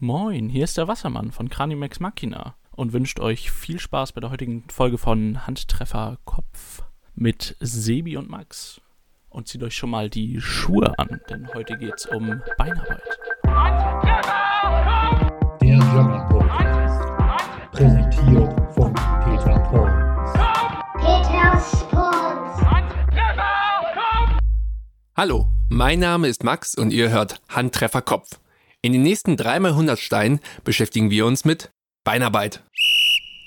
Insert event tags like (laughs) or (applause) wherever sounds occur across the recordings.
Moin, hier ist der Wassermann von Cranimax Machina und wünscht euch viel Spaß bei der heutigen Folge von Handtreffer Kopf mit Sebi und Max. Und zieht euch schon mal die Schuhe an, denn heute geht's um Beinarbeit. Der German Podcast. Präsentiert von Peter Paul. Peters Sports. Hallo, mein Name ist Max und ihr hört Handtreffer Kopf. In den nächsten 3x100 Steinen beschäftigen wir uns mit Beinarbeit.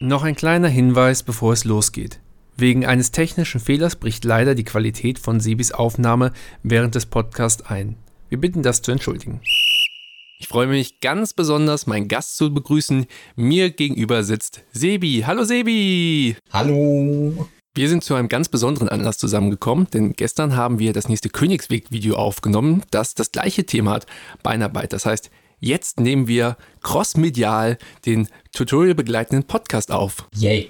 Noch ein kleiner Hinweis, bevor es losgeht. Wegen eines technischen Fehlers bricht leider die Qualität von Sebis Aufnahme während des Podcasts ein. Wir bitten das zu entschuldigen. Ich freue mich ganz besonders, meinen Gast zu begrüßen. Mir gegenüber sitzt Sebi. Hallo Sebi! Hallo. Wir sind zu einem ganz besonderen Anlass zusammengekommen, denn gestern haben wir das nächste Königsweg-Video aufgenommen, das das gleiche Thema hat, Beinarbeit. Das heißt, jetzt nehmen wir crossmedial den Tutorial begleitenden Podcast auf. Yay.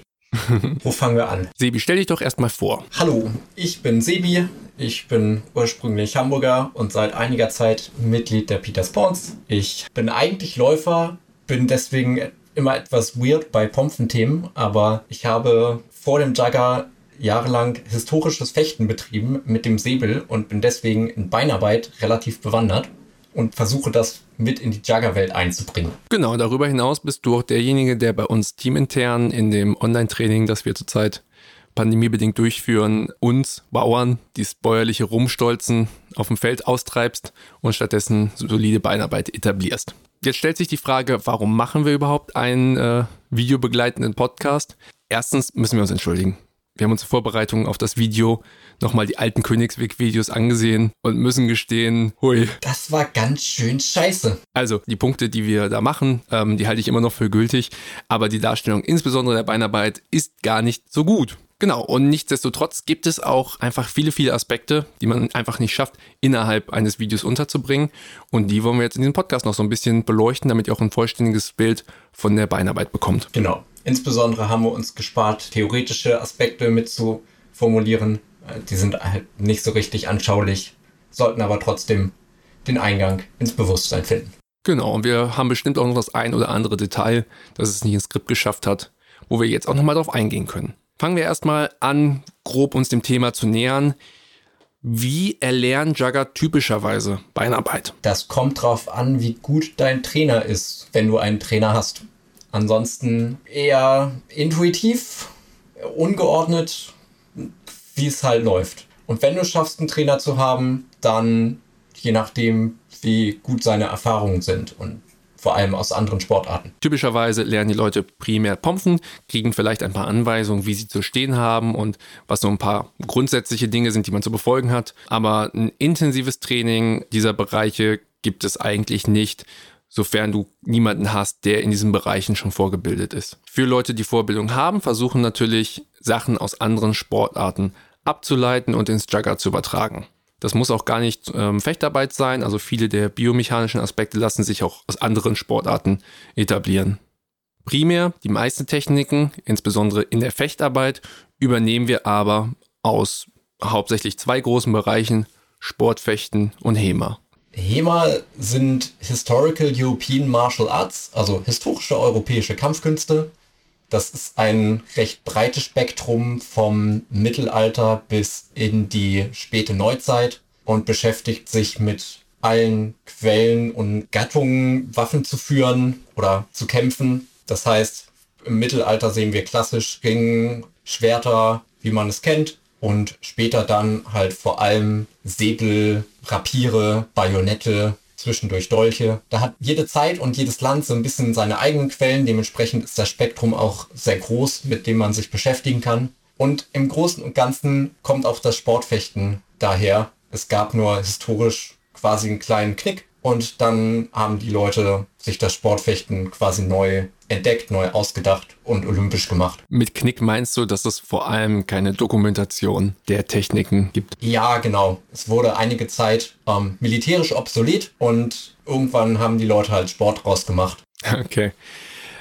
Wo fangen wir an? (laughs) Sebi, stell dich doch erstmal vor. Hallo, ich bin Sebi. Ich bin ursprünglich Hamburger und seit einiger Zeit Mitglied der Peter Spawns. Ich bin eigentlich Läufer, bin deswegen immer etwas weird bei Pompfenthemen, aber ich habe vor dem Jugger jahrelang historisches Fechten betrieben mit dem Säbel und bin deswegen in Beinarbeit relativ bewandert und versuche das mit in die Jugger-Welt einzubringen. Genau, darüber hinaus bist du auch derjenige, der bei uns teamintern in dem Online-Training, das wir zurzeit pandemiebedingt durchführen, uns Bauern, die bäuerliche Rumstolzen auf dem Feld austreibst und stattdessen solide Beinarbeit etablierst. Jetzt stellt sich die Frage, warum machen wir überhaupt einen äh, videobegleitenden Podcast? Erstens müssen wir uns entschuldigen. Wir haben uns zur Vorbereitung auf das Video nochmal die alten Königsweg-Videos angesehen und müssen gestehen, hui. Das war ganz schön scheiße. Also die Punkte, die wir da machen, ähm, die halte ich immer noch für gültig, aber die Darstellung insbesondere der Beinarbeit ist gar nicht so gut. Genau, und nichtsdestotrotz gibt es auch einfach viele, viele Aspekte, die man einfach nicht schafft, innerhalb eines Videos unterzubringen. Und die wollen wir jetzt in diesem Podcast noch so ein bisschen beleuchten, damit ihr auch ein vollständiges Bild von der Beinarbeit bekommt. Genau. Insbesondere haben wir uns gespart, theoretische Aspekte mit zu formulieren. Äh, Die sind halt nicht so richtig anschaulich, sollten aber trotzdem den Eingang ins Bewusstsein finden. Genau, und wir haben bestimmt auch noch das ein oder andere Detail, das es nicht ins Skript geschafft hat, wo wir jetzt auch nochmal drauf eingehen können. Fangen wir erstmal an, grob uns dem Thema zu nähern. Wie erlernen Jugger typischerweise Beinarbeit? Das kommt drauf an, wie gut dein Trainer ist, wenn du einen Trainer hast. Ansonsten eher intuitiv, ungeordnet, wie es halt läuft. Und wenn du schaffst, einen Trainer zu haben, dann je nachdem, wie gut seine Erfahrungen sind und vor allem aus anderen Sportarten. Typischerweise lernen die Leute primär Pompfen, kriegen vielleicht ein paar Anweisungen, wie sie zu stehen haben und was so ein paar grundsätzliche Dinge sind, die man zu befolgen hat. Aber ein intensives Training dieser Bereiche gibt es eigentlich nicht, sofern du niemanden hast, der in diesen Bereichen schon vorgebildet ist. Für Leute, die Vorbildung haben, versuchen natürlich Sachen aus anderen Sportarten abzuleiten und ins Jugger zu übertragen. Das muss auch gar nicht ähm, Fechtarbeit sein. Also viele der biomechanischen Aspekte lassen sich auch aus anderen Sportarten etablieren. Primär die meisten Techniken, insbesondere in der Fechtarbeit, übernehmen wir aber aus hauptsächlich zwei großen Bereichen, Sportfechten und HEMA. HEMA sind Historical European Martial Arts, also historische europäische Kampfkünste. Das ist ein recht breites Spektrum vom Mittelalter bis in die späte Neuzeit und beschäftigt sich mit allen Quellen und Gattungen, Waffen zu führen oder zu kämpfen. Das heißt, im Mittelalter sehen wir klassisch Ringen, Schwerter, wie man es kennt. Und später dann halt vor allem Säbel, Rapiere, Bajonette, zwischendurch Dolche. Da hat jede Zeit und jedes Land so ein bisschen seine eigenen Quellen. Dementsprechend ist das Spektrum auch sehr groß, mit dem man sich beschäftigen kann. Und im Großen und Ganzen kommt auch das Sportfechten daher. Es gab nur historisch quasi einen kleinen Knick und dann haben die Leute sich das Sportfechten quasi neu entdeckt, neu ausgedacht und olympisch gemacht. Mit Knick meinst du, dass es vor allem keine Dokumentation der Techniken gibt? Ja, genau. Es wurde einige Zeit ähm, militärisch obsolet und irgendwann haben die Leute halt Sport draus gemacht. (laughs) Okay.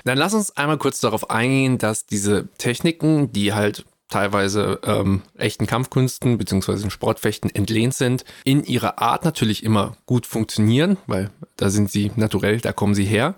Dann lass uns einmal kurz darauf eingehen, dass diese Techniken, die halt teilweise ähm, echten Kampfkünsten bzw. Sportfechten entlehnt sind, in ihrer Art natürlich immer gut funktionieren, weil da sind sie naturell, da kommen sie her.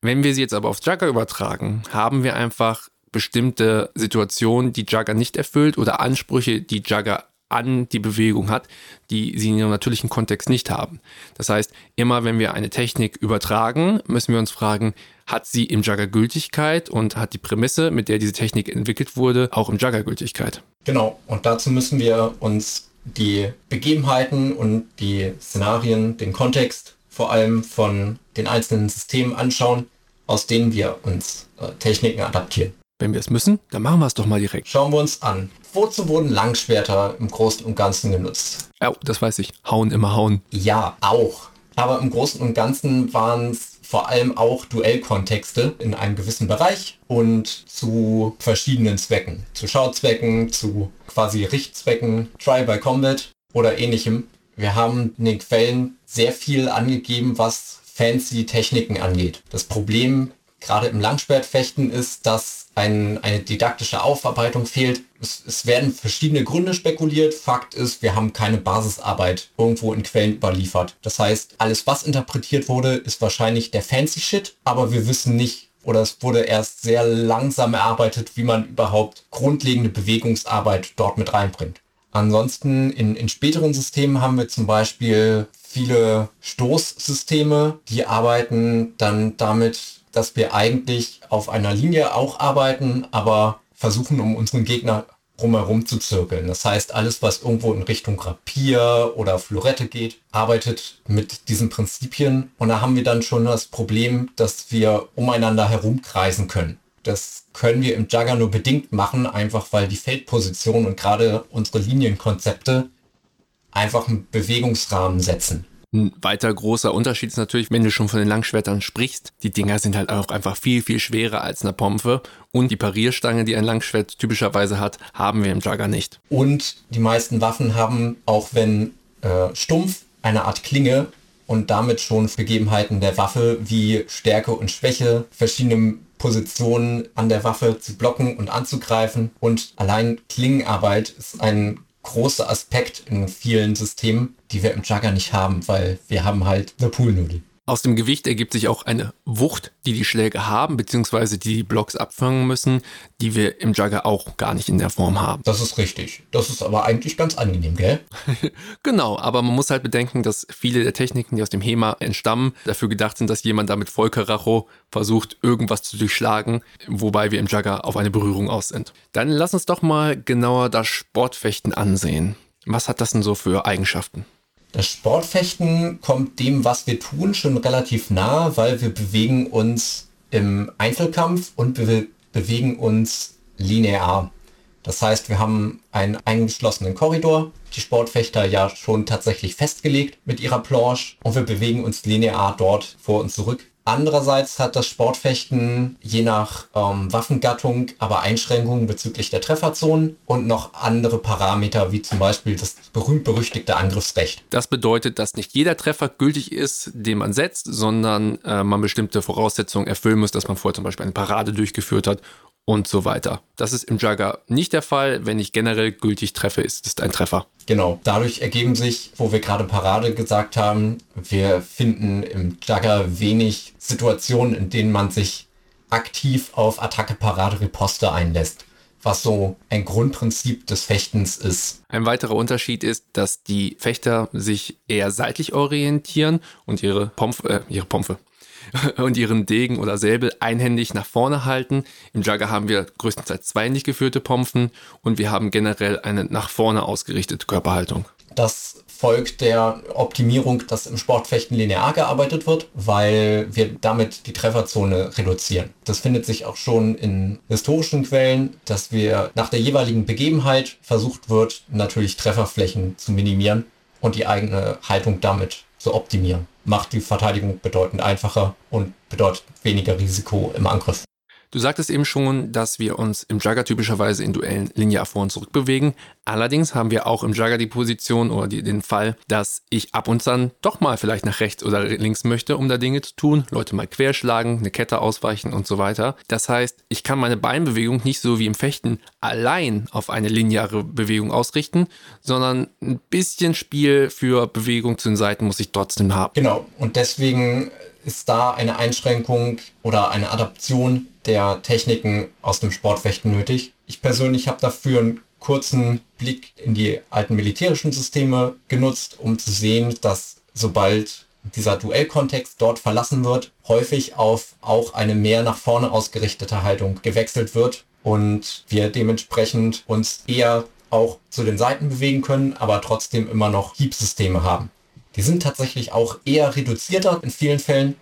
Wenn wir sie jetzt aber aufs Jugger übertragen, haben wir einfach bestimmte Situationen, die Jugger nicht erfüllt oder Ansprüche, die Jugger an die Bewegung hat, die sie in ihrem natürlichen Kontext nicht haben. Das heißt, immer wenn wir eine Technik übertragen, müssen wir uns fragen, hat sie im Jugger Gültigkeit und hat die Prämisse, mit der diese Technik entwickelt wurde, auch im Jugger Gültigkeit? Genau, und dazu müssen wir uns die Begebenheiten und die Szenarien, den Kontext vor allem von den einzelnen Systemen anschauen, aus denen wir uns äh, Techniken adaptieren. Wenn wir es müssen, dann machen wir es doch mal direkt. Schauen wir uns an. Wozu wurden Langschwerter im Großen und Ganzen genutzt? Ja, das weiß ich. Hauen immer hauen. Ja, auch. Aber im Großen und Ganzen waren es vor allem auch Duellkontexte in einem gewissen Bereich und zu verschiedenen Zwecken. Zu Schauzwecken, zu quasi Richtzwecken, Try-by-Combat oder ähnlichem. Wir haben in den Quellen sehr viel angegeben, was fancy Techniken angeht. Das Problem gerade im Langschwertfechten ist, dass ein, eine didaktische Aufarbeitung fehlt. Es, es, werden verschiedene Gründe spekuliert. Fakt ist, wir haben keine Basisarbeit irgendwo in Quellen überliefert. Das heißt, alles, was interpretiert wurde, ist wahrscheinlich der fancy Shit, aber wir wissen nicht, oder es wurde erst sehr langsam erarbeitet, wie man überhaupt grundlegende Bewegungsarbeit dort mit reinbringt. Ansonsten in, in späteren Systemen haben wir zum Beispiel viele Stoßsysteme, die arbeiten dann damit, dass wir eigentlich auf einer Linie auch arbeiten, aber versuchen, um unseren Gegner drumherum zu zirkeln. Das heißt, alles, was irgendwo in Richtung Rapier oder Florette geht, arbeitet mit diesen Prinzipien. Und da haben wir dann schon das Problem, dass wir umeinander herumkreisen können. Das können wir im Jugger nur bedingt machen, einfach weil die Feldposition und gerade unsere Linienkonzepte einfach einen Bewegungsrahmen setzen. Ein weiter großer Unterschied ist natürlich, wenn du schon von den Langschwertern sprichst, die Dinger sind halt auch einfach viel, viel schwerer als eine Pompe. Und die Parierstange, die ein Langschwert typischerweise hat, haben wir im Jugger nicht. Und die meisten Waffen haben, auch wenn äh, stumpf, eine Art Klinge und damit schon Begebenheiten der Waffe wie Stärke und Schwäche, verschiedene Positionen an der Waffe zu blocken und anzugreifen. Und allein Klingenarbeit ist ein großer Aspekt in vielen Systemen, die wir im Jugger nicht haben, weil wir haben halt eine Poolnudel. Aus dem Gewicht ergibt sich auch eine Wucht, die die Schläge haben, beziehungsweise die die Blocks abfangen müssen, die wir im Jugger auch gar nicht in der Form haben. Das ist richtig. Das ist aber eigentlich ganz angenehm, gell? (laughs) genau, aber man muss halt bedenken, dass viele der Techniken, die aus dem HEMA entstammen, dafür gedacht sind, dass jemand damit Vollkaracho versucht, irgendwas zu durchschlagen, wobei wir im Jugger auf eine Berührung aus sind. Dann lass uns doch mal genauer das Sportfechten ansehen. Was hat das denn so für Eigenschaften? Das Sportfechten kommt dem, was wir tun, schon relativ nah, weil wir bewegen uns im Einzelkampf und wir bewegen uns linear. Das heißt, wir haben einen eingeschlossenen Korridor, die Sportfechter ja schon tatsächlich festgelegt mit ihrer Planche und wir bewegen uns linear dort vor und zurück. Andererseits hat das Sportfechten je nach ähm, Waffengattung aber Einschränkungen bezüglich der Trefferzonen und noch andere Parameter, wie zum Beispiel das berühmt-berüchtigte Angriffsrecht. Das bedeutet, dass nicht jeder Treffer gültig ist, den man setzt, sondern äh, man bestimmte Voraussetzungen erfüllen muss, dass man vorher zum Beispiel eine Parade durchgeführt hat und so weiter. Das ist im Jugger nicht der Fall. Wenn ich generell gültig treffe, ist es ein Treffer. Genau. Dadurch ergeben sich, wo wir gerade Parade gesagt haben, wir finden im Jugger wenig Situationen, in denen man sich aktiv auf Attacke, Parade, Riposte einlässt was so ein Grundprinzip des Fechtens ist. Ein weiterer Unterschied ist, dass die Fechter sich eher seitlich orientieren und ihre Pompe, äh, ihre Pompe, (laughs) und ihren Degen oder Säbel einhändig nach vorne halten. Im Jugger haben wir größtenteils zweihändig geführte Pompen und wir haben generell eine nach vorne ausgerichtete Körperhaltung. Das folgt der Optimierung, dass im Sportfechten linear gearbeitet wird, weil wir damit die Trefferzone reduzieren. Das findet sich auch schon in historischen Quellen, dass wir nach der jeweiligen Begebenheit versucht wird, natürlich Trefferflächen zu minimieren und die eigene Haltung damit zu optimieren. Macht die Verteidigung bedeutend einfacher und bedeutet weniger Risiko im Angriff. Du sagtest eben schon, dass wir uns im Jugger typischerweise in Duellen linear vor und zurück bewegen. Allerdings haben wir auch im Jugger die Position oder die, den Fall, dass ich ab und an doch mal vielleicht nach rechts oder links möchte, um da Dinge zu tun. Leute mal querschlagen, eine Kette ausweichen und so weiter. Das heißt, ich kann meine Beinbewegung nicht so wie im Fechten allein auf eine lineare Bewegung ausrichten, sondern ein bisschen Spiel für Bewegung zu den Seiten muss ich trotzdem haben. Genau. Und deswegen ist da eine Einschränkung oder eine Adaption der Techniken aus dem Sportfechten nötig. Ich persönlich habe dafür einen kurzen Blick in die alten militärischen Systeme genutzt, um zu sehen, dass sobald dieser Duellkontext dort verlassen wird, häufig auf auch eine mehr nach vorne ausgerichtete Haltung gewechselt wird und wir dementsprechend uns eher auch zu den Seiten bewegen können, aber trotzdem immer noch Hiebsysteme haben. Die sind tatsächlich auch eher reduzierter in vielen Fällen.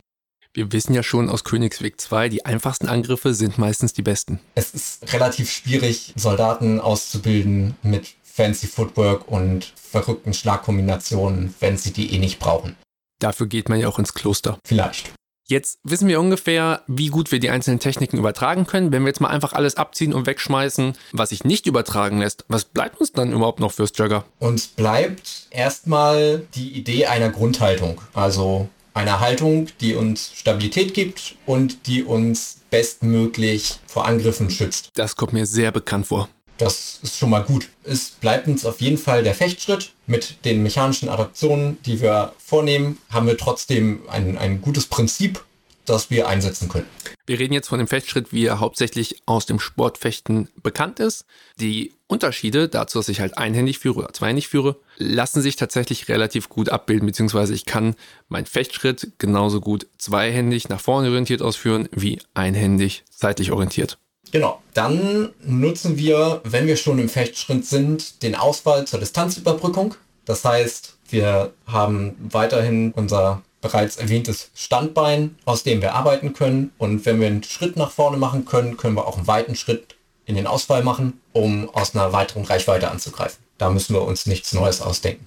Wir wissen ja schon aus Königsweg 2, die einfachsten Angriffe sind meistens die besten. Es ist relativ schwierig, Soldaten auszubilden mit fancy Footwork und verrückten Schlagkombinationen, wenn sie die eh nicht brauchen. Dafür geht man ja auch ins Kloster. Vielleicht. Jetzt wissen wir ungefähr, wie gut wir die einzelnen Techniken übertragen können. Wenn wir jetzt mal einfach alles abziehen und wegschmeißen, was sich nicht übertragen lässt, was bleibt uns dann überhaupt noch fürs Jugger? Uns bleibt erstmal die Idee einer Grundhaltung. Also einer Haltung, die uns Stabilität gibt und die uns bestmöglich vor Angriffen schützt. Das kommt mir sehr bekannt vor. Das ist schon mal gut. Es bleibt uns auf jeden Fall der Fechtschritt. Mit den mechanischen Adaptionen, die wir vornehmen, haben wir trotzdem ein, ein gutes Prinzip, das wir einsetzen können. Wir reden jetzt von dem Fechtschritt, wie er hauptsächlich aus dem Sportfechten bekannt ist. Die Unterschiede dazu, dass ich halt einhändig führe oder zweihändig führe, lassen sich tatsächlich relativ gut abbilden, beziehungsweise ich kann meinen Fechtschritt genauso gut zweihändig nach vorne orientiert ausführen wie einhändig seitlich orientiert. Genau. Dann nutzen wir, wenn wir schon im Fechtschritt sind, den Auswahl zur Distanzüberbrückung. Das heißt, wir haben weiterhin unser bereits erwähntes Standbein, aus dem wir arbeiten können. Und wenn wir einen Schritt nach vorne machen können, können wir auch einen weiten Schritt in den Ausfall machen, um aus einer weiteren Reichweite anzugreifen. Da müssen wir uns nichts Neues ausdenken.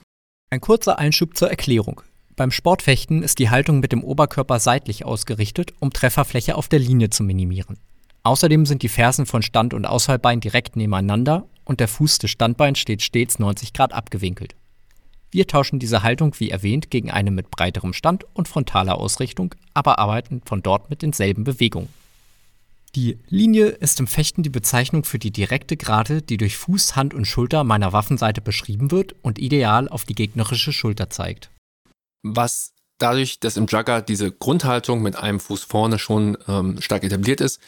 Ein kurzer Einschub zur Erklärung. Beim Sportfechten ist die Haltung mit dem Oberkörper seitlich ausgerichtet, um Trefferfläche auf der Linie zu minimieren. Außerdem sind die Fersen von Stand- und Ausfallbein direkt nebeneinander und der Fuß des Standbeins steht stets 90 Grad abgewinkelt. Wir tauschen diese Haltung wie erwähnt gegen eine mit breiterem Stand und frontaler Ausrichtung, aber arbeiten von dort mit denselben Bewegungen. Die Linie ist im Fechten die Bezeichnung für die direkte Gerade, die durch Fuß, Hand und Schulter meiner Waffenseite beschrieben wird und ideal auf die gegnerische Schulter zeigt. Was dadurch, dass im Jugger diese Grundhaltung mit einem Fuß vorne schon ähm, stark etabliert ist,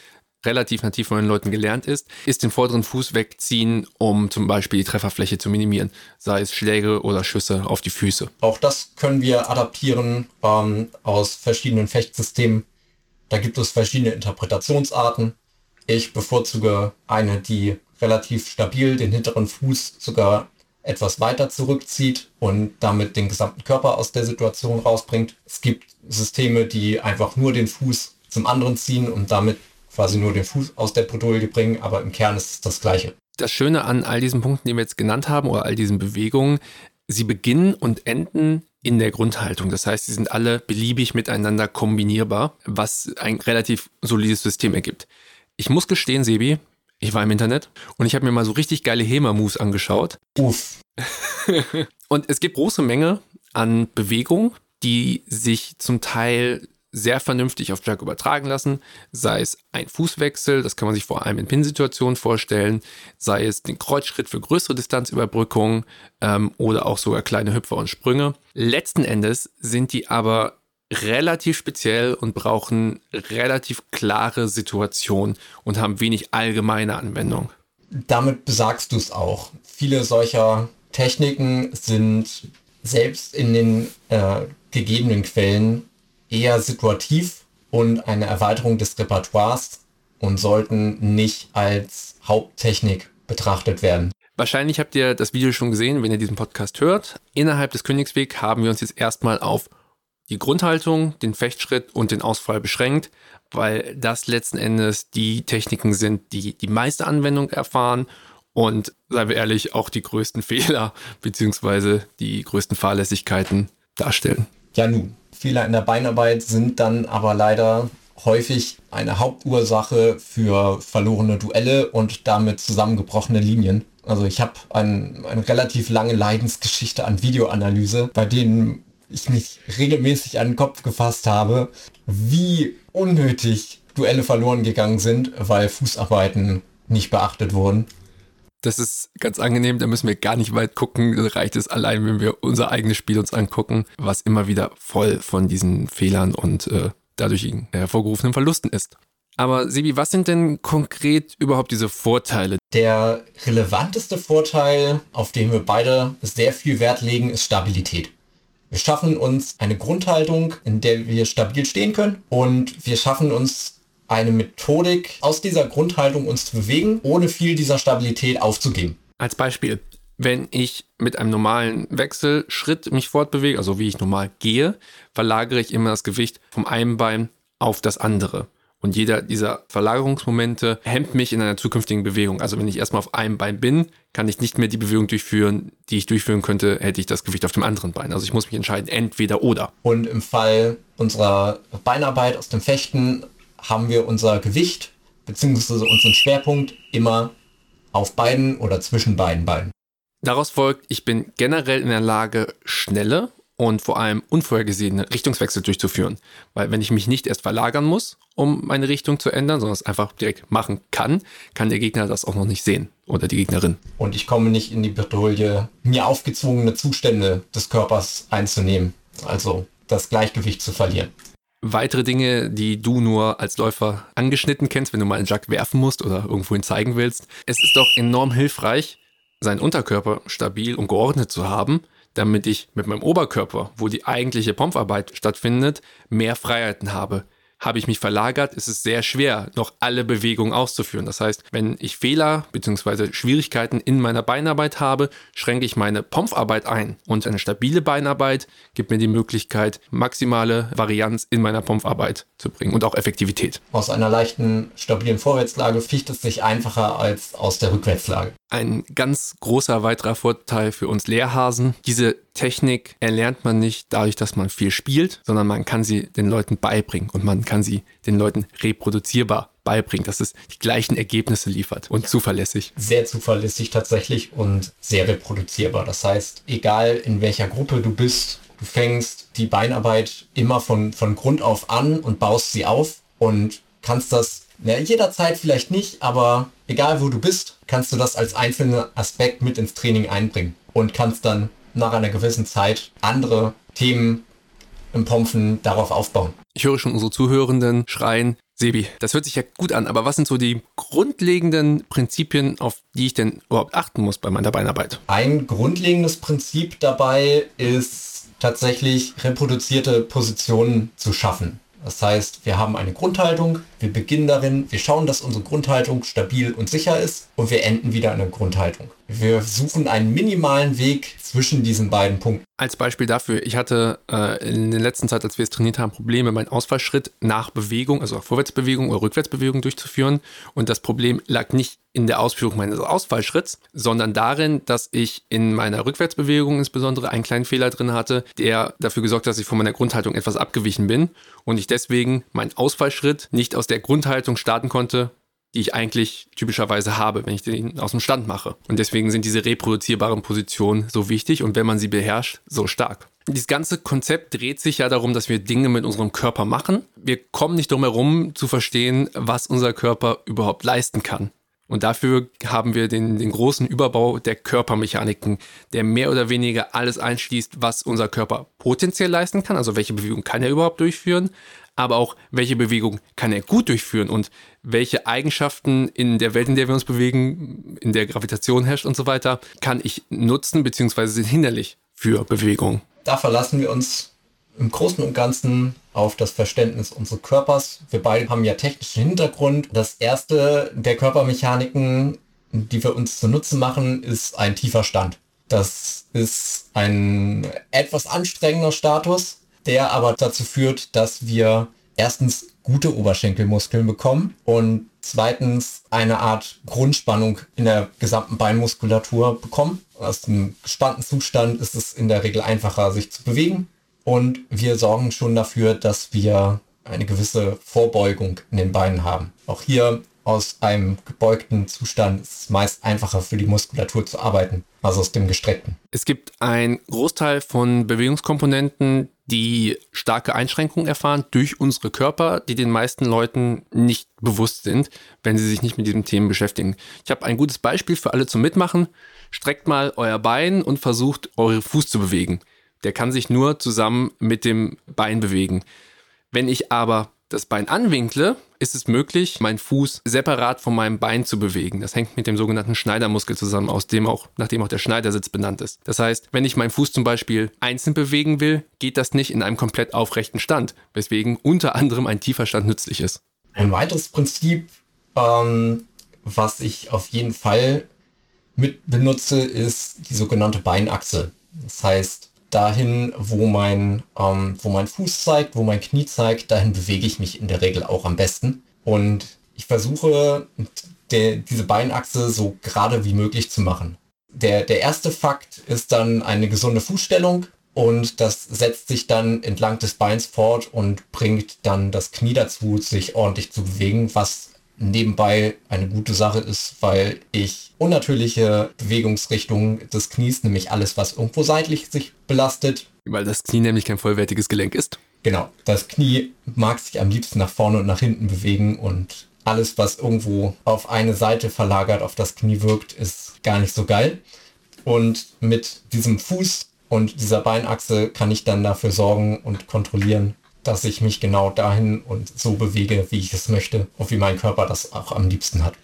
relativ nativ von den Leuten gelernt ist, ist den vorderen Fuß wegziehen, um zum Beispiel die Trefferfläche zu minimieren, sei es Schläge oder Schüsse auf die Füße. Auch das können wir adaptieren ähm, aus verschiedenen Fechtsystemen. Da gibt es verschiedene Interpretationsarten. Ich bevorzuge eine, die relativ stabil den hinteren Fuß sogar etwas weiter zurückzieht und damit den gesamten Körper aus der Situation rausbringt. Es gibt Systeme, die einfach nur den Fuß zum anderen ziehen und damit quasi nur den Fuß aus der Bredouille bringen, aber im Kern ist es das Gleiche. Das Schöne an all diesen Punkten, die wir jetzt genannt haben, oder all diesen Bewegungen, sie beginnen und enden in der Grundhaltung. Das heißt, sie sind alle beliebig miteinander kombinierbar, was ein relativ solides System ergibt. Ich muss gestehen, Sebi, ich war im Internet und ich habe mir mal so richtig geile HEMA-Moves angeschaut. Uff. (laughs) und es gibt große Menge an Bewegungen, die sich zum Teil sehr vernünftig auf Jug übertragen lassen, sei es ein Fußwechsel, das kann man sich vor allem in Pin-Situationen vorstellen, sei es den Kreuzschritt für größere Distanzüberbrückungen ähm, oder auch sogar kleine Hüpfer und Sprünge. Letzten Endes sind die aber relativ speziell und brauchen relativ klare Situationen und haben wenig allgemeine Anwendung. Damit besagst du es auch. Viele solcher Techniken sind selbst in den äh, gegebenen Quellen eher situativ und eine Erweiterung des Repertoires und sollten nicht als Haupttechnik betrachtet werden. Wahrscheinlich habt ihr das Video schon gesehen, wenn ihr diesen Podcast hört. Innerhalb des Königsweg haben wir uns jetzt erstmal auf die Grundhaltung, den Fechtschritt und den Ausfall beschränkt, weil das letzten Endes die Techniken sind, die die meiste Anwendung erfahren und, seien wir ehrlich, auch die größten (laughs) Fehler bzw. die größten Fahrlässigkeiten darstellen. Ja, nun, Fehler in der Beinarbeit sind dann aber leider häufig eine Hauptursache für verlorene Duelle und damit zusammengebrochene Linien. Also ich habe ein, eine relativ lange Leidensgeschichte an Videoanalyse, bei denen ich mich regelmäßig an den Kopf gefasst habe, wie unnötig Duelle verloren gegangen sind, weil Fußarbeiten nicht beachtet wurden. Das ist ganz angenehm, da müssen wir gar nicht weit gucken. Da reicht es allein, wenn wir unser eigenes Spiel uns angucken, was immer wieder voll von diesen Fehlern und äh, dadurch hervorgerufenen Verlusten ist. Aber Sebi, was sind denn konkret überhaupt diese Vorteile? Der relevanteste Vorteil, auf den wir beide sehr viel Wert legen, ist Stabilität. Wir schaffen uns eine Grundhaltung, in der wir stabil stehen können und wir schaffen uns eine Methodik aus dieser Grundhaltung uns zu bewegen, ohne viel dieser Stabilität aufzugeben. Als Beispiel, wenn ich mit einem normalen Wechselschritt mich fortbewege, also wie ich normal gehe, verlagere ich immer das Gewicht vom einen Bein auf das andere. Und jeder dieser Verlagerungsmomente hemmt mich in einer zukünftigen Bewegung. Also wenn ich erstmal auf einem Bein bin, kann ich nicht mehr die Bewegung durchführen, die ich durchführen könnte, hätte ich das Gewicht auf dem anderen Bein. Also ich muss mich entscheiden, entweder oder. Und im Fall unserer Beinarbeit aus dem Fechten haben wir unser Gewicht bzw. unseren Schwerpunkt immer auf beiden oder zwischen beiden Beinen. Daraus folgt, ich bin generell in der Lage, schnelle und vor allem unvorhergesehene Richtungswechsel durchzuführen. Weil wenn ich mich nicht erst verlagern muss, um meine Richtung zu ändern, sondern es einfach direkt machen kann, kann der Gegner das auch noch nicht sehen oder die Gegnerin. Und ich komme nicht in die Bredouille, mir aufgezwungene Zustände des Körpers einzunehmen. Also das Gleichgewicht zu verlieren. Weitere Dinge, die du nur als Läufer angeschnitten kennst, wenn du mal einen Jack werfen musst oder irgendwohin zeigen willst. Es ist doch enorm hilfreich, seinen Unterkörper stabil und geordnet zu haben, damit ich mit meinem Oberkörper, wo die eigentliche Pompfarbeit stattfindet, mehr Freiheiten habe habe ich mich verlagert, ist es sehr schwer, noch alle Bewegungen auszuführen. Das heißt, wenn ich Fehler bzw. Schwierigkeiten in meiner Beinarbeit habe, schränke ich meine Pompfarbeit ein. Und eine stabile Beinarbeit gibt mir die Möglichkeit, maximale Varianz in meiner Pompfarbeit zu bringen und auch Effektivität. Aus einer leichten, stabilen Vorwärtslage ficht es sich einfacher als aus der Rückwärtslage. Ein ganz großer weiterer Vorteil für uns Lehrhasen. Diese Technik erlernt man nicht dadurch, dass man viel spielt, sondern man kann sie den Leuten beibringen und man kann sie den Leuten reproduzierbar beibringen, dass es die gleichen Ergebnisse liefert und zuverlässig. Sehr zuverlässig tatsächlich und sehr reproduzierbar. Das heißt, egal in welcher Gruppe du bist, du fängst die Beinarbeit immer von, von Grund auf an und baust sie auf und kannst das ja, jederzeit vielleicht nicht, aber egal wo du bist, kannst du das als einzelnen Aspekt mit ins Training einbringen und kannst dann nach einer gewissen Zeit andere Themen im Pompfen darauf aufbauen. Ich höre schon unsere Zuhörenden schreien, Sebi, das hört sich ja gut an, aber was sind so die grundlegenden Prinzipien, auf die ich denn überhaupt achten muss bei meiner Beinarbeit? Ein grundlegendes Prinzip dabei ist tatsächlich reproduzierte Positionen zu schaffen. Das heißt, wir haben eine Grundhaltung, wir beginnen darin, wir schauen, dass unsere Grundhaltung stabil und sicher ist und wir enden wieder in der Grundhaltung. Wir suchen einen minimalen Weg zwischen diesen beiden Punkten. Als Beispiel dafür, ich hatte äh, in der letzten Zeit, als wir es trainiert haben, Probleme, meinen Ausfallschritt nach Bewegung, also Vorwärtsbewegung oder Rückwärtsbewegung durchzuführen. Und das Problem lag nicht in der Ausführung meines Ausfallschritts, sondern darin, dass ich in meiner Rückwärtsbewegung insbesondere einen kleinen Fehler drin hatte, der dafür gesorgt hat, dass ich von meiner Grundhaltung etwas abgewichen bin und ich deswegen meinen Ausfallschritt nicht aus der Grundhaltung starten konnte, die ich eigentlich typischerweise habe, wenn ich den aus dem Stand mache. Und deswegen sind diese reproduzierbaren Positionen so wichtig und wenn man sie beherrscht, so stark. Dieses ganze Konzept dreht sich ja darum, dass wir Dinge mit unserem Körper machen. Wir kommen nicht drum herum zu verstehen, was unser Körper überhaupt leisten kann. Und dafür haben wir den, den großen Überbau der Körpermechaniken, der mehr oder weniger alles einschließt, was unser Körper potenziell leisten kann. Also welche Bewegung kann er überhaupt durchführen, aber auch welche Bewegung kann er gut durchführen und welche Eigenschaften in der Welt, in der wir uns bewegen, in der Gravitation herrscht und so weiter, kann ich nutzen bzw. sind hinderlich für Bewegung. Da verlassen wir uns im Großen und Ganzen auf das Verständnis unseres Körpers. Wir beide haben ja technischen Hintergrund. Das erste der Körpermechaniken, die wir uns zu Nutzen machen, ist ein tiefer Stand. Das ist ein etwas anstrengender Status, der aber dazu führt, dass wir erstens gute Oberschenkelmuskeln bekommen und zweitens eine Art Grundspannung in der gesamten Beinmuskulatur bekommen. Aus dem gespannten Zustand ist es in der Regel einfacher, sich zu bewegen und wir sorgen schon dafür, dass wir eine gewisse Vorbeugung in den Beinen haben. Auch hier aus einem gebeugten Zustand ist es meist einfacher für die Muskulatur zu arbeiten, als aus dem gestreckten. Es gibt einen Großteil von Bewegungskomponenten, die starke Einschränkungen erfahren durch unsere Körper, die den meisten Leuten nicht bewusst sind, wenn sie sich nicht mit diesen Themen beschäftigen. Ich habe ein gutes Beispiel für alle zum Mitmachen. Streckt mal euer Bein und versucht, euren Fuß zu bewegen. Der kann sich nur zusammen mit dem Bein bewegen. Wenn ich aber das Bein anwinkle, ist es möglich, meinen Fuß separat von meinem Bein zu bewegen. Das hängt mit dem sogenannten Schneidermuskel zusammen, aus dem auch, nachdem auch der Schneidersitz benannt ist. Das heißt, wenn ich meinen Fuß zum Beispiel einzeln bewegen will, geht das nicht in einem komplett aufrechten Stand, weswegen unter anderem ein tiefer Stand nützlich ist. Ein weiteres Prinzip, ähm, was ich auf jeden Fall mit benutze, ist die sogenannte Beinachse. Das heißt, dahin, wo mein, ähm, wo mein Fuß zeigt, wo mein Knie zeigt, dahin bewege ich mich in der Regel auch am besten. Und ich versuche, der, diese Beinachse so gerade wie möglich zu machen. Der, der erste Fakt ist dann eine gesunde Fußstellung und das setzt sich dann entlang des Beins fort und bringt dann das Knie dazu, sich ordentlich zu bewegen, was nebenbei eine gute Sache ist, weil ich unnatürliche Bewegungsrichtungen des Knies, nämlich alles, was irgendwo seitlich sich belastet. Weil das Knie nämlich kein vollwertiges Gelenk ist. Genau, das Knie mag sich am liebsten nach vorne und nach hinten bewegen und alles, was irgendwo auf eine Seite verlagert, auf das Knie wirkt, ist gar nicht so geil. Und mit diesem Fuß und dieser Beinachse kann ich dann dafür sorgen und kontrollieren, dass ich mich genau dahin und so bewege, wie ich es möchte und wie mein Körper das auch am liebsten hat.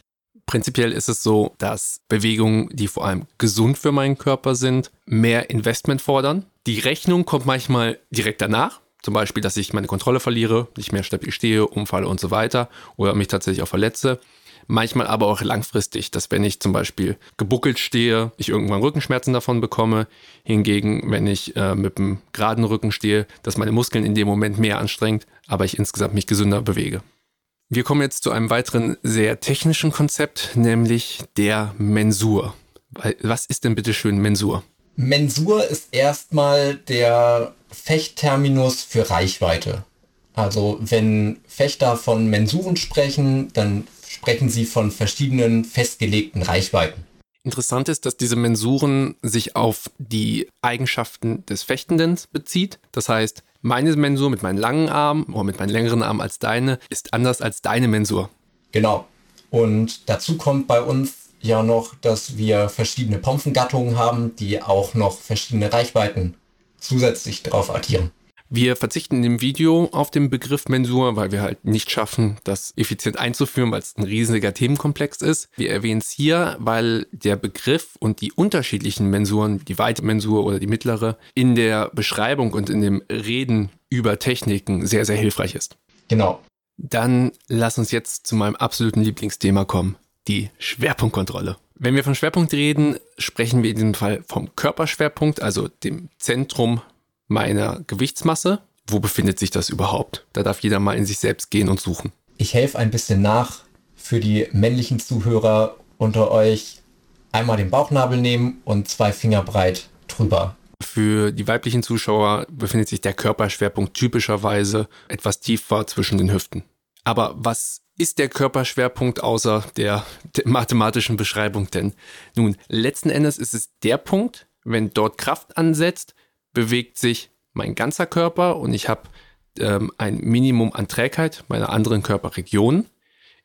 Prinzipiell ist es so, dass Bewegungen, die vor allem gesund für meinen Körper sind, mehr Investment fordern. Die Rechnung kommt manchmal direkt danach. Zum Beispiel, dass ich meine Kontrolle verliere, nicht mehr stabil stehe, umfalle und so weiter oder mich tatsächlich auch verletze manchmal aber auch langfristig, dass wenn ich zum Beispiel gebuckelt stehe, ich irgendwann Rückenschmerzen davon bekomme. Hingegen, wenn ich äh, mit einem geraden Rücken stehe, dass meine Muskeln in dem Moment mehr anstrengt, aber ich insgesamt mich gesünder bewege. Wir kommen jetzt zu einem weiteren sehr technischen Konzept, nämlich der Mensur. Was ist denn bitte schön Mensur? Mensur ist erstmal der Fechtterminus für Reichweite. Also wenn Fechter von Mensuren sprechen, dann sprechen sie von verschiedenen festgelegten Reichweiten. Interessant ist, dass diese Mensuren sich auf die Eigenschaften des Fechtenden bezieht. Das heißt, meine Mensur mit meinen langen Armen oder mit meinen längeren Armen als deine ist anders als deine Mensur. Genau. Und dazu kommt bei uns ja noch, dass wir verschiedene Pompengattungen haben, die auch noch verschiedene Reichweiten zusätzlich darauf addieren. Wir verzichten in dem Video auf den Begriff Mensur, weil wir halt nicht schaffen, das effizient einzuführen, weil es ein riesiger Themenkomplex ist. Wir erwähnen es hier, weil der Begriff und die unterschiedlichen Mensuren, die weite Mensur oder die mittlere, in der Beschreibung und in dem Reden über Techniken sehr, sehr hilfreich ist. Genau. Dann lass uns jetzt zu meinem absoluten Lieblingsthema kommen, die Schwerpunktkontrolle. Wenn wir von Schwerpunkt reden, sprechen wir in diesem Fall vom Körperschwerpunkt, also dem Zentrum meiner Gewichtsmasse. Wo befindet sich das überhaupt? Da darf jeder mal in sich selbst gehen und suchen. Ich helfe ein bisschen nach für die männlichen Zuhörer unter euch. Einmal den Bauchnabel nehmen und zwei Finger breit drüber. Für die weiblichen Zuschauer befindet sich der Körperschwerpunkt typischerweise etwas tiefer zwischen den Hüften. Aber was ist der Körperschwerpunkt außer der, der, mathematischen Beschreibung denn? Nun, letzten Endes ist es der Punkt, wenn dort Kraft ansetzt, bewegt sich mein ganzer Körper und ich habe ähm, ein Minimum an Trägheit meiner anderen Körperregionen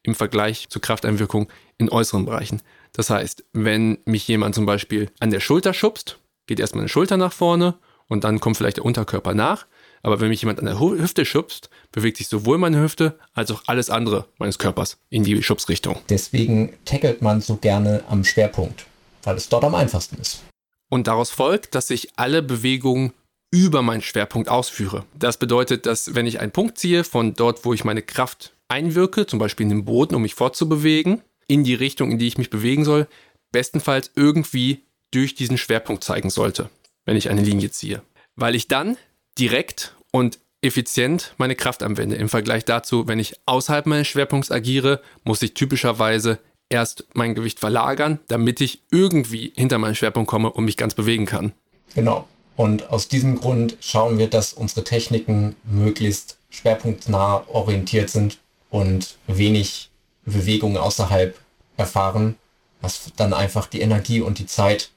im Vergleich zur Krafteinwirkung in äußeren Bereichen. Das heißt, wenn mich jemand zum Beispiel an der Schulter schubst, geht erstmal eine Schulter nach vorne und dann kommt vielleicht der Unterkörper nach. Aber wenn mich jemand an der Hüfte schubst, bewegt sich sowohl meine Hüfte als auch alles andere meines Körpers in die Schubsrichtung. Deswegen tackelt man so gerne am Schwerpunkt, weil es dort am einfachsten ist. Und daraus folgt, dass ich alle Bewegungen über meinen Schwerpunkt ausführe. Das bedeutet, dass wenn ich einen Punkt ziehe, von dort, wo ich meine Kraft einwirke, zum Beispiel in den Boden, um mich fortzubewegen, in die Richtung, in die ich mich bewegen soll, bestenfalls irgendwie durch diesen Schwerpunkt zeigen sollte, wenn ich eine Linie ziehe. Weil ich dann direkt und effizient meine Kraft anwende. Im Vergleich dazu, wenn ich außerhalb meines Schwerpunkts agiere, muss ich typischerweise erst mein Gewicht verlagern, damit ich irgendwie hinter meinen Schwerpunkt komme und mich ganz bewegen kann. Genau. Und aus diesem Grund schauen wir, dass unsere Techniken möglichst schwerpunktnah orientiert sind und wenig Bewegungen außerhalb erfahren, was dann einfach die Energie und die Zeit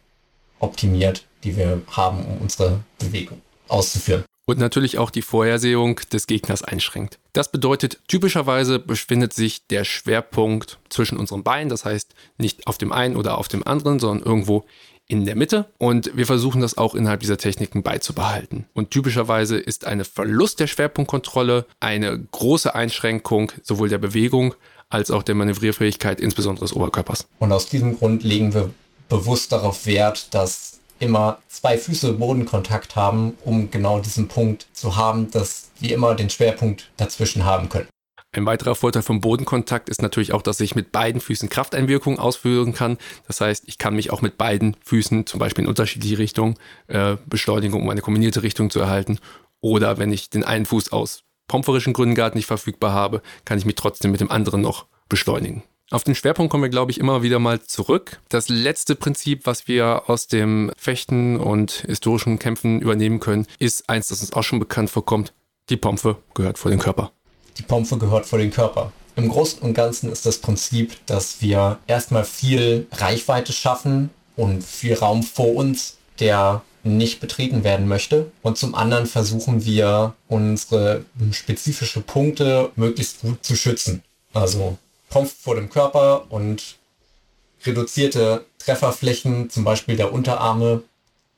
optimiert, die wir haben, um unsere Bewegung auszuführen. Und natürlich auch die Vorhersehung des Gegners einschränkt. Das bedeutet, typischerweise befindet sich der Schwerpunkt zwischen unseren Beinen, das heißt nicht auf dem einen oder auf dem anderen, sondern irgendwo in der Mitte. Und wir versuchen das auch innerhalb dieser Techniken beizubehalten. Und typischerweise ist eine Verlust der Schwerpunktkontrolle eine große Einschränkung sowohl der Bewegung als auch der Manövrierfähigkeit, insbesondere des Oberkörpers. Und aus diesem Grund legen wir bewusst darauf Wert, dass immer zwei Füße Bodenkontakt haben, um genau diesen Punkt zu haben, dass wir immer den Schwerpunkt dazwischen haben können. Ein weiterer Vorteil vom Bodenkontakt ist natürlich auch, dass ich mit beiden Füßen Krafteinwirkungen ausführen kann. Das heißt, ich kann mich auch mit beiden Füßen zum Beispiel in unterschiedliche Richtungen äh, beschleunigen, um eine kombinierte Richtung zu erhalten. Oder wenn ich den einen Fuß aus pomperischen Gründen gerade nicht verfügbar habe, kann ich mich trotzdem mit dem anderen noch beschleunigen. Auf den Schwerpunkt kommen wir, glaube ich, immer wieder mal zurück. Das letzte Prinzip, was wir aus dem Fechten und historischen Kämpfen übernehmen können, ist eins, das uns auch schon bekannt vorkommt. Die Pompe gehört vor den Körper. Die Pompe gehört vor den Körper. Im Großen und Ganzen ist das Prinzip, dass wir erstmal viel Reichweite schaffen und viel Raum vor uns, der nicht betreten werden möchte. Und zum anderen versuchen wir, unsere spezifische Punkte möglichst gut zu schützen. Also Pomp vor dem Körper und reduzierte Trefferflächen, zum Beispiel der Unterarme,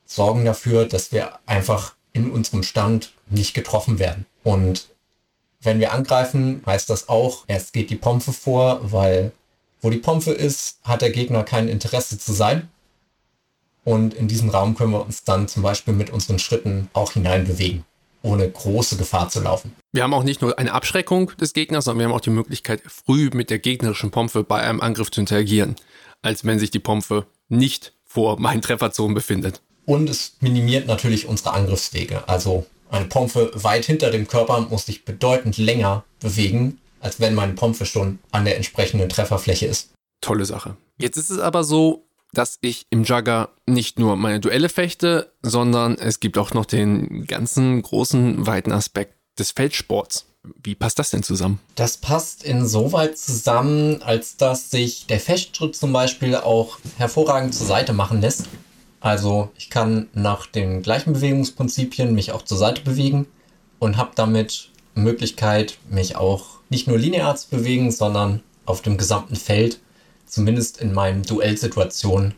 sorgen dafür, dass wir einfach in unserem Stand nicht getroffen werden. Und wenn wir angreifen, heißt das auch, erst geht die Pompe vor, weil wo die Pompe ist, hat der Gegner kein Interesse zu sein. Und in diesem Raum können wir uns dann zum Beispiel mit unseren Schritten auch hineinbewegen ohne große Gefahr zu laufen. Wir haben auch nicht nur eine Abschreckung des Gegners, sondern wir haben auch die Möglichkeit, früh mit der gegnerischen Pompe bei einem Angriff zu interagieren, als wenn sich die Pompe nicht vor meinen Trefferzonen befindet. Und es minimiert natürlich unsere Angriffswege. Also eine Pompe weit hinter dem Körper muss sich bedeutend länger bewegen, als wenn meine Pompe schon an der entsprechenden Trefferfläche ist. Tolle Sache. Jetzt ist es aber so, dass ich im Jugger nicht nur meine Duelle fechte, sondern es gibt auch noch den ganzen großen, weiten Aspekt des Feldsports. Wie passt das denn zusammen? Das passt insoweit zusammen, als dass sich der Festschritt zum Beispiel auch hervorragend zur Seite machen lässt. Also ich kann nach den gleichen Bewegungsprinzipien mich auch zur Seite bewegen und habe damit Möglichkeit, mich auch nicht nur linear zu bewegen, sondern auf dem gesamten Feld zumindest in meinen Duellsituationen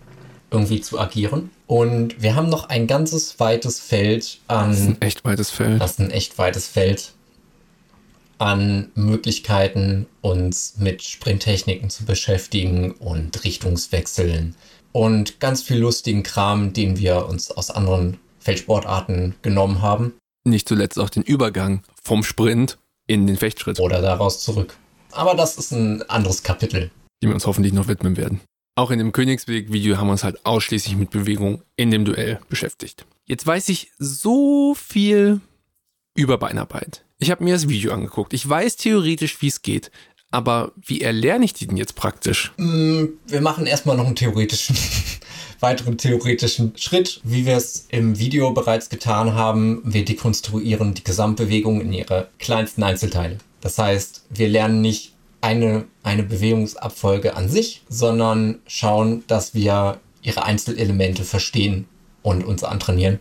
irgendwie zu agieren. Und wir haben noch ein ganzes weites Feld an. Das ist ein echt weites Feld. Das ist ein echt weites Feld an Möglichkeiten, uns mit Sprinttechniken zu beschäftigen und Richtungswechseln und ganz viel lustigen Kram, den wir uns aus anderen Feldsportarten genommen haben. Nicht zuletzt auch den Übergang vom Sprint in den Fechtschritt. Oder daraus zurück. Aber das ist ein anderes Kapitel die wir uns hoffentlich noch widmen werden. Auch in dem Königsweg-Video haben wir uns halt ausschließlich mit Bewegung in dem Duell beschäftigt. Jetzt weiß ich so viel über Beinarbeit. Ich habe mir das Video angeguckt. Ich weiß theoretisch, wie es geht. Aber wie erlerne ich die denn jetzt praktisch? Mm, wir machen erstmal noch einen theoretischen, (laughs) weiteren theoretischen Schritt, wie wir es im Video bereits getan haben. Wir dekonstruieren die Gesamtbewegung in ihre kleinsten Einzelteile. Das heißt, wir lernen nicht eine, eine Bewegungsabfolge an sich, sondern schauen, dass wir ihre Einzelelemente verstehen und uns antrainieren.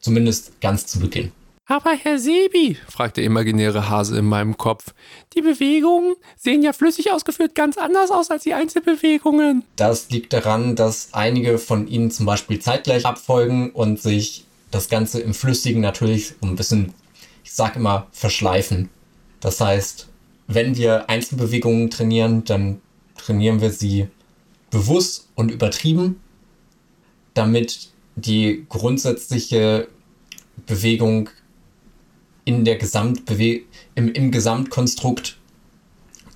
Zumindest ganz zu Beginn. Aber Herr Sebi, fragt der imaginäre Hase in meinem Kopf, die Bewegungen sehen ja flüssig ausgeführt ganz anders aus als die Einzelbewegungen. Das liegt daran, dass einige von ihnen zum Beispiel zeitgleich abfolgen und sich das Ganze im Flüssigen natürlich ein bisschen, ich sag immer, verschleifen. Das heißt, wenn wir Einzelbewegungen trainieren, dann trainieren wir sie bewusst und übertrieben, damit die grundsätzliche Bewegung in der Gesamtbewe im, im Gesamtkonstrukt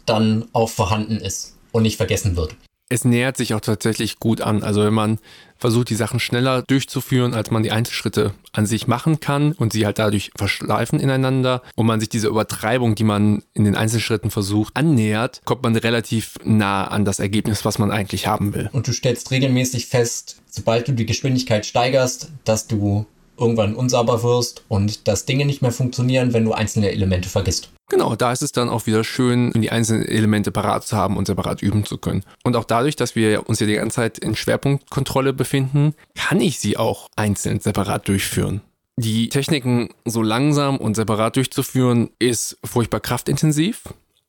dann auch vorhanden ist und nicht vergessen wird es nähert sich auch tatsächlich gut an. Also wenn man versucht, die Sachen schneller durchzuführen, als man die Einzelschritte an sich machen kann und sie halt dadurch verschleifen ineinander und man sich diese Übertreibung, die man in den Einzelschritten versucht, annähert, kommt man relativ nah an das Ergebnis, was man eigentlich haben will. Und du stellst regelmäßig fest, sobald du die Geschwindigkeit steigerst, dass du irgendwann unsauber wirst und dass Dinge nicht mehr funktionieren, wenn du einzelne Elemente vergisst. Genau, da ist es dann auch wieder schön, die einzelnen Elemente parat zu haben und separat üben zu können. Und auch dadurch, dass wir uns ja die ganze Zeit in Schwerpunktkontrolle befinden, kann ich sie auch einzeln separat durchführen. Die Techniken so langsam und separat durchzuführen, ist furchtbar kraftintensiv,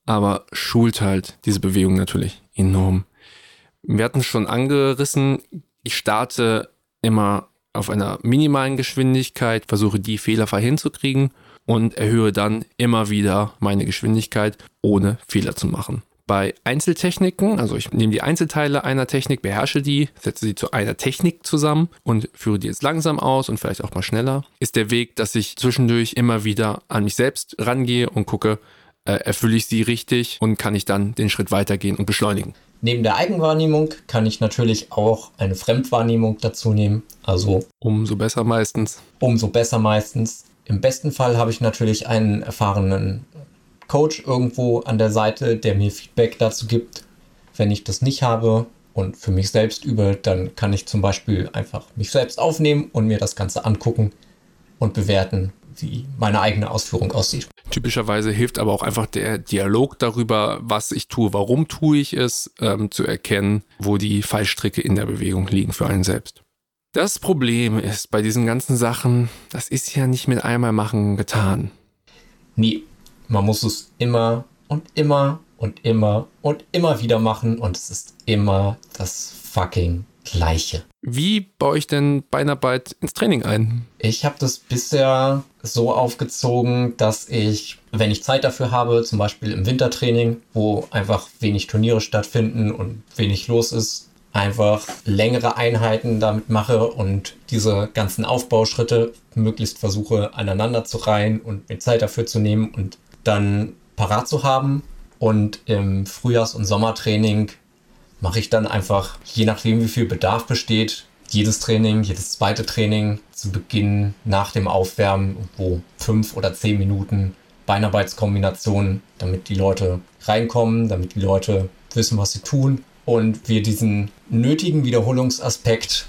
aber schult halt diese Bewegung natürlich enorm. Wir hatten schon angerissen, ich starte immer auf einer minimalen Geschwindigkeit, versuche die fehlerfrei hinzukriegen und erhöhe dann immer wieder meine Geschwindigkeit, ohne Fehler zu machen. Bei Einzeltechniken, also ich nehme die Einzelteile einer Technik, beherrsche die, setze sie zu einer Technik zusammen und führe die jetzt langsam aus und vielleicht auch mal schneller, ist der Weg, dass ich zwischendurch immer wieder an mich selbst rangehe und gucke, äh, erfülle ich sie richtig und kann ich dann den Schritt weitergehen und beschleunigen. Neben der Eigenwahrnehmung kann ich natürlich auch eine Fremdwahrnehmung dazu nehmen. Also Umso besser meistens. umso besser meistens. Im besten Fall habe ich natürlich einen erfahrenen Coach irgendwo an der Seite, der mir Feedback dazu gibt. Wenn ich das nicht habe und für mich selbst übe, dann kann ich zum Beispiel einfach mich selbst aufnehmen und mir das Ganze angucken und bewerten, wie meine eigene Ausführung aussieht. Typischerweise hilft aber auch einfach der Dialog darüber, was ich tue, warum tue ich es, ähm, zu erkennen, wo die Fallstricke in der Bewegung liegen für einen selbst. Das Problem ist bei diesen ganzen Sachen, das ist ja nicht mit einmal machen getan. Nee, man muss es immer und immer und immer und immer wieder machen und es ist immer das fucking Gleiche. Wie baue ich denn Beinarbeit ins Training ein? Ich habe das bisher so aufgezogen, dass ich, wenn ich Zeit dafür habe, zum Beispiel im Wintertraining, wo einfach wenig Turniere stattfinden und wenig los ist, einfach längere Einheiten damit mache und diese ganzen Aufbauschritte möglichst versuche aneinander zu reihen und mir Zeit dafür zu nehmen und dann parat zu haben. Und im Frühjahrs- und Sommertraining mache ich dann einfach, je nachdem wie viel Bedarf besteht, jedes Training, jedes zweite Training zu Beginn nach dem Aufwärmen, wo fünf oder zehn Minuten Beinarbeitskombinationen, damit die Leute reinkommen, damit die Leute wissen, was sie tun und wir diesen nötigen Wiederholungsaspekt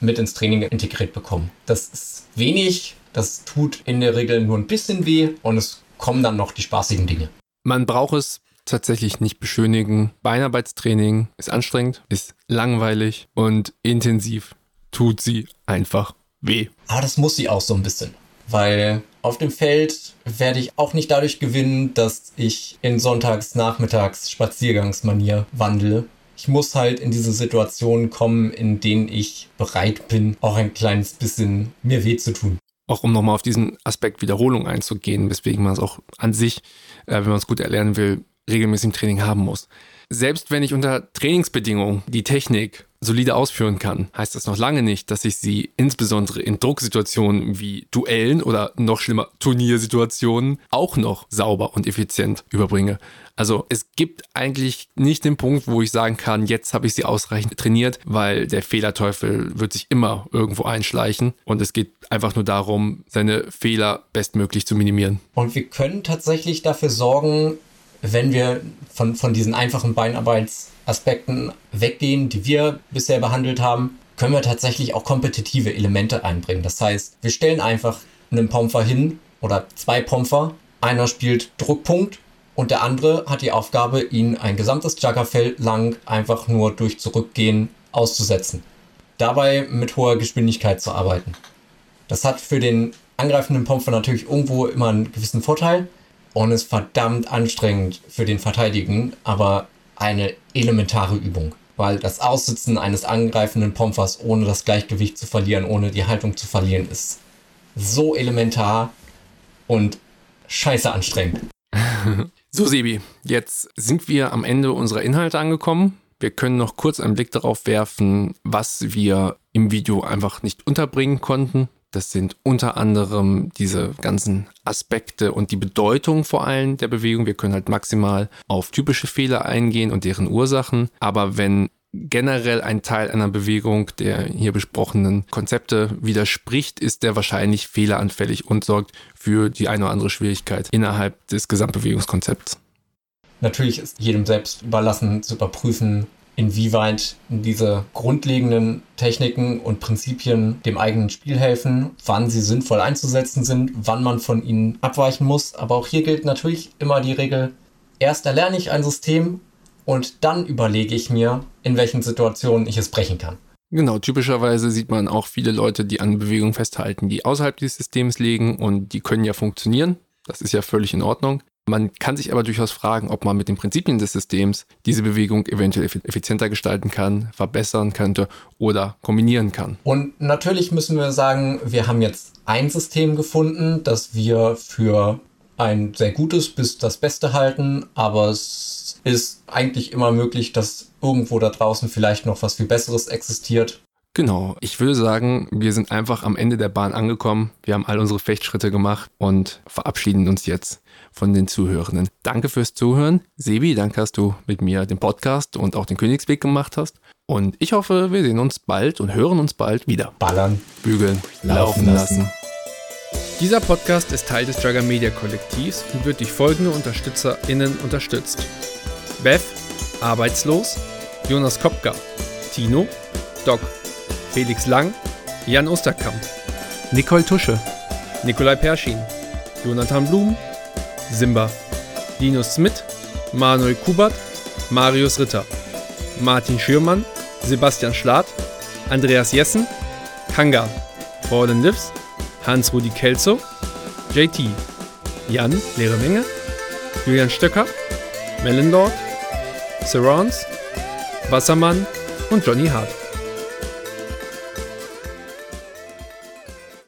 mit ins Training integriert bekommen. Das ist wenig, das tut in der Regel nur ein bisschen weh und es kommen dann noch die spaßigen Dinge. Man braucht es tatsächlich nicht beschönigen. Beinarbeitstraining ist anstrengend, ist langweilig und intensiv tut sie einfach weh. Aber das muss sie auch so ein bisschen. Weil auf dem Feld werde ich auch nicht dadurch gewinnen, dass ich in sonntags nachmittags Spaziergangsmanier wandle. Ich muss halt in diese Situationen kommen, in denen ich bereit bin, auch ein kleines bisschen mir weh zu tun. Auch um nochmal auf diesen Aspekt Wiederholung einzugehen, weswegen man es auch an sich, äh, wenn man es gut erlernen will, regelmäßig im Training haben muss. Selbst wenn ich unter Trainingsbedingungen die Technik solide ausführen kann, heißt das noch lange nicht, dass ich sie insbesondere in Drucksituationen wie Duellen oder noch schlimmer Turniersituationen auch noch sauber und effizient überbringe. Also es gibt eigentlich nicht den Punkt, wo ich sagen kann, jetzt habe ich sie ausreichend trainiert, weil der Fehlerteufel wird sich immer irgendwo einschleichen und es geht einfach nur darum, seine Fehler bestmöglich zu minimieren. Und wir können tatsächlich dafür sorgen, wenn wir von, von diesen einfachen Beinarbeitsaspekten weggehen, die wir bisher behandelt haben, können wir tatsächlich auch kompetitive Elemente einbringen. Das heißt, wir stellen einfach einen Pomfer hin oder zwei Pomfer. Einer spielt Druckpunkt und der andere hat die Aufgabe, ihn ein gesamtes Juggerfeld lang einfach nur durch Zurückgehen auszusetzen. Dabei mit hoher Geschwindigkeit zu arbeiten. Das hat für den angreifenden Pomfer natürlich irgendwo immer einen gewissen Vorteil und ist verdammt anstrengend für den Verteidigen, aber eine elementare Übung. Weil das Aussitzen eines angreifenden Pomfers, ohne das Gleichgewicht zu verlieren, ohne die Haltung zu verlieren, ist so elementar und scheiße anstrengend. (laughs) So, Sebi, jetzt sind wir am Ende unserer Inhalte angekommen. Wir können noch kurz einen Blick darauf werfen, was wir im Video einfach nicht unterbringen konnten. Das sind unter anderem diese ganzen Aspekte und die Bedeutung vor allem der Bewegung. Wir können halt maximal auf typische Fehler eingehen und deren Ursachen. Aber wenn generell ein Teil einer Bewegung der hier besprochenen Konzepte widerspricht, ist der wahrscheinlich fehleranfällig und sorgt für die eine oder andere Schwierigkeit innerhalb des Gesamtbewegungskonzepts. Natürlich ist jedem selbst überlassen zu überprüfen, inwieweit diese grundlegenden Techniken und Prinzipien dem eigenen Spiel helfen, wann sie sinnvoll einzusetzen sind, wann man von ihnen abweichen muss. Aber auch hier gilt natürlich immer die Regel, erst erlerne ich ein System und dann überlege ich mir, in welchen Situationen ich es brechen kann. Genau, typischerweise sieht man auch viele Leute, die an Bewegungen festhalten, die außerhalb des Systems liegen und die können ja funktionieren. Das ist ja völlig in Ordnung. Man kann sich aber durchaus fragen, ob man mit den Prinzipien des Systems diese Bewegung eventuell effizienter gestalten kann, verbessern könnte oder kombinieren kann. Und natürlich müssen wir sagen, wir haben jetzt ein System gefunden, das wir für ein sehr gutes bis das Beste halten, aber es ist eigentlich immer möglich, dass irgendwo da draußen vielleicht noch was viel Besseres existiert. Genau, ich würde sagen, wir sind einfach am Ende der Bahn angekommen. Wir haben all unsere Fechtschritte gemacht und verabschieden uns jetzt von den Zuhörenden. Danke fürs Zuhören. Sebi, danke, dass du mit mir den Podcast und auch den Königsweg gemacht hast. Und ich hoffe, wir sehen uns bald und hören uns bald wieder. Ballern, Bügeln, laufen lassen. Dieser Podcast ist Teil des Jugger Media Kollektivs und wird durch folgende UnterstützerInnen unterstützt. Beth, Arbeitslos, Jonas Kopka, Tino, Doc, Felix Lang, Jan Osterkamp, Nicole Tusche, Nikolai Perschin, Jonathan Blum, Simba, Linus Smith, Manuel Kubert, Marius Ritter, Martin Schürmann, Sebastian Schlatt, Andreas Jessen, Kangan, Fallen Lives, Hans-Rudi Kelzo, JT, Jan, leere Menge, Julian Stöcker, Melon Lord, Surrounds, Wassermann und Johnny Hart.